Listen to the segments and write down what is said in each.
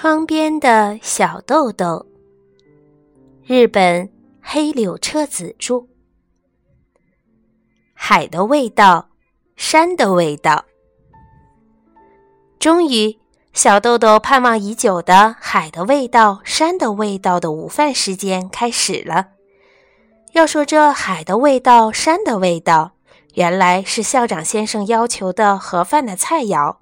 窗边的小豆豆。日本黑柳彻子著。海的味道，山的味道。终于，小豆豆盼望已久的海的味道、山的味道的午饭时间开始了。要说这海的味道、山的味道，原来是校长先生要求的盒饭的菜肴。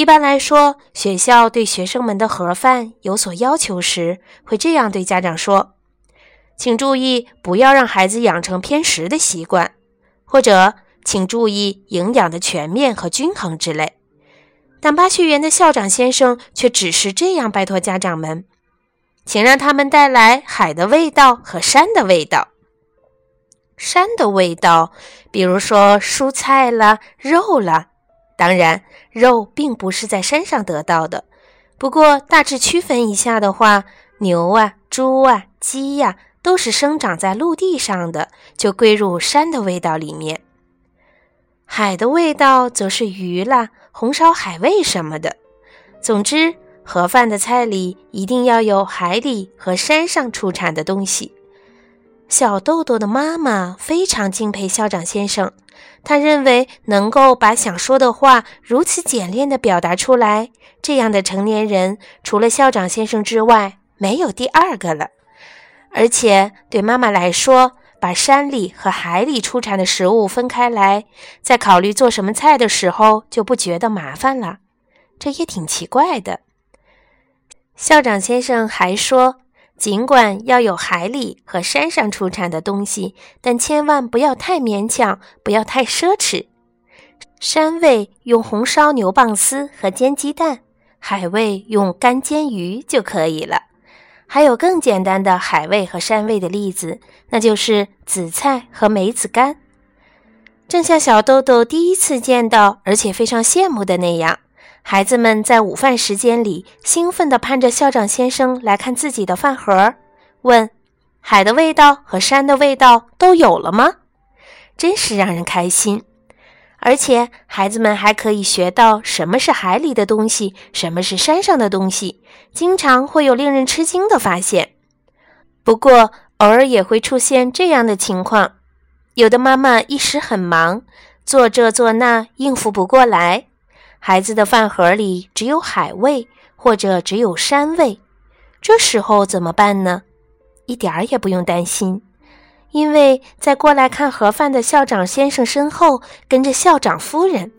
一般来说，学校对学生们的盒饭有所要求时，会这样对家长说：“请注意，不要让孩子养成偏食的习惯，或者请注意营养的全面和均衡之类。”但巴学园的校长先生却只是这样拜托家长们：“请让他们带来海的味道和山的味道。山的味道，比如说蔬菜啦、肉啦。”当然，肉并不是在山上得到的。不过，大致区分一下的话，牛啊、猪啊、鸡呀，都是生长在陆地上的，就归入山的味道里面。海的味道则是鱼啦、红烧海味什么的。总之，盒饭的菜里一定要有海里和山上出产的东西。小豆豆的妈妈非常敬佩校长先生，他认为能够把想说的话如此简练地表达出来，这样的成年人除了校长先生之外没有第二个了。而且对妈妈来说，把山里和海里出产的食物分开来，在考虑做什么菜的时候就不觉得麻烦了，这也挺奇怪的。校长先生还说。尽管要有海里和山上出产的东西，但千万不要太勉强，不要太奢侈。山味用红烧牛蒡丝和煎鸡蛋，海味用干煎鱼就可以了。还有更简单的海味和山味的例子，那就是紫菜和梅子干。正像小豆豆第一次见到，而且非常羡慕的那样。孩子们在午饭时间里兴奋地盼着校长先生来看自己的饭盒，问：“海的味道和山的味道都有了吗？”真是让人开心。而且孩子们还可以学到什么是海里的东西，什么是山上的东西，经常会有令人吃惊的发现。不过偶尔也会出现这样的情况：有的妈妈一时很忙，做这做那，应付不过来。孩子的饭盒里只有海味，或者只有山味，这时候怎么办呢？一点儿也不用担心，因为在过来看盒饭的校长先生身后跟着校长夫人。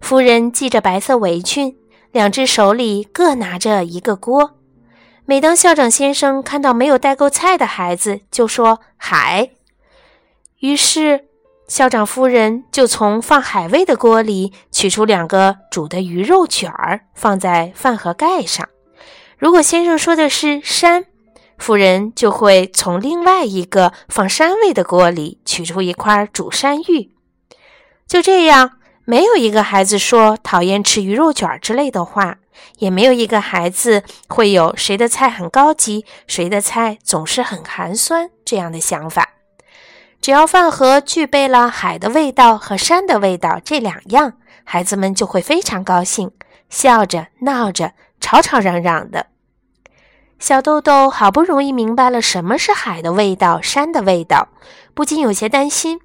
夫人系着白色围裙，两只手里各拿着一个锅。每当校长先生看到没有带够菜的孩子，就说“海”，于是。校长夫人就从放海味的锅里取出两个煮的鱼肉卷儿，放在饭盒盖上。如果先生说的是山，夫人就会从另外一个放山味的锅里取出一块煮山芋。就这样，没有一个孩子说讨厌吃鱼肉卷之类的话，也没有一个孩子会有谁的菜很高级，谁的菜总是很寒酸这样的想法。只要饭盒具备了海的味道和山的味道这两样，孩子们就会非常高兴，笑着闹着，吵吵嚷嚷的。小豆豆好不容易明白了什么是海的味道、山的味道，不禁有些担心：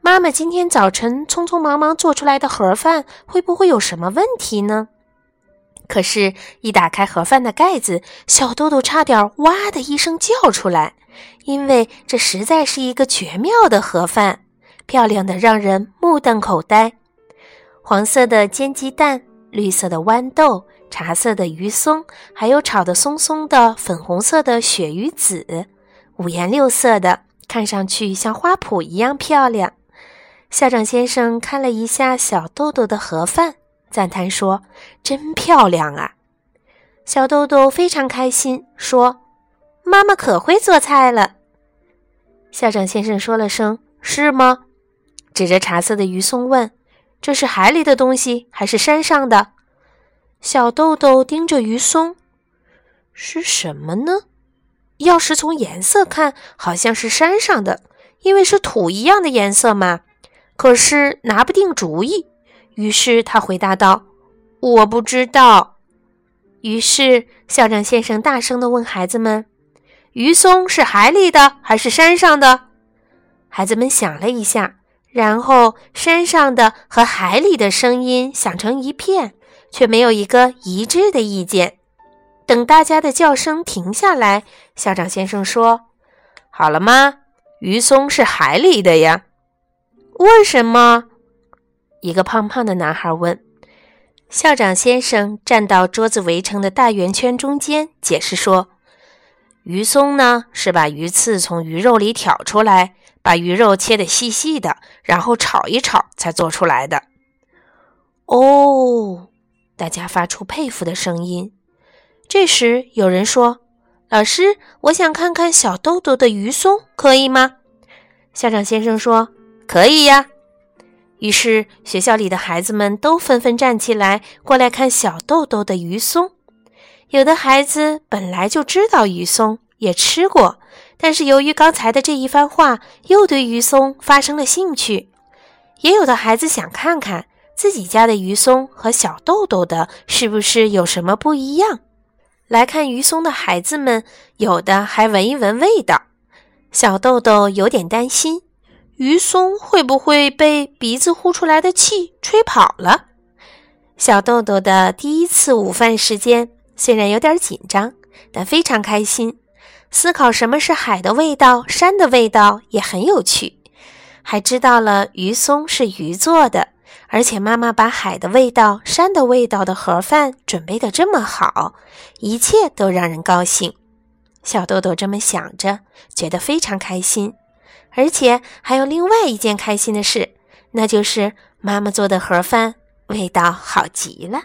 妈妈今天早晨匆匆忙忙做出来的盒饭会不会有什么问题呢？可是，一打开盒饭的盖子，小豆豆差点哇的一声叫出来。因为这实在是一个绝妙的盒饭，漂亮的让人目瞪口呆。黄色的煎鸡蛋，绿色的豌豆，茶色的鱼松，还有炒得松松的粉红色的鳕鱼子，五颜六色的，看上去像花圃一样漂亮。校长先生看了一下小豆豆的盒饭，赞叹说：“真漂亮啊！”小豆豆非常开心，说。妈妈可会做菜了。校长先生说了声“是吗？”指着茶色的鱼松问：“这是海里的东西还是山上的？”小豆豆盯着鱼松：“是什么呢？要是从颜色看，好像是山上的，因为是土一样的颜色嘛。可是拿不定主意。”于是他回答道：“我不知道。”于是校长先生大声地问孩子们：“鱼松是海里的还是山上的？”孩子们想了一下，然后山上的和海里的声音响成一片，却没有一个一致的意见。等大家的叫声停下来，校长先生说：“好了吗？鱼松是海里的呀。”为什么？一个胖胖的男孩问。校长先生站到桌子围成的大圆圈中间，解释说：“鱼松呢，是把鱼刺从鱼肉里挑出来，把鱼肉切得细细的，然后炒一炒才做出来的。”哦，大家发出佩服的声音。这时有人说：“老师，我想看看小豆豆的鱼松，可以吗？”校长先生说：“可以呀。”于是，学校里的孩子们都纷纷站起来，过来看小豆豆的鱼松。有的孩子本来就知道鱼松，也吃过，但是由于刚才的这一番话，又对鱼松发生了兴趣。也有的孩子想看看自己家的鱼松和小豆豆的是不是有什么不一样。来看鱼松的孩子们，有的还闻一闻味道。小豆豆有点担心。鱼松会不会被鼻子呼出来的气吹跑了？小豆豆的第一次午饭时间虽然有点紧张，但非常开心。思考什么是海的味道，山的味道也很有趣。还知道了鱼松是鱼做的，而且妈妈把海的味道、山的味道的盒饭准备的这么好，一切都让人高兴。小豆豆这么想着，觉得非常开心。而且还有另外一件开心的事，那就是妈妈做的盒饭味道好极了。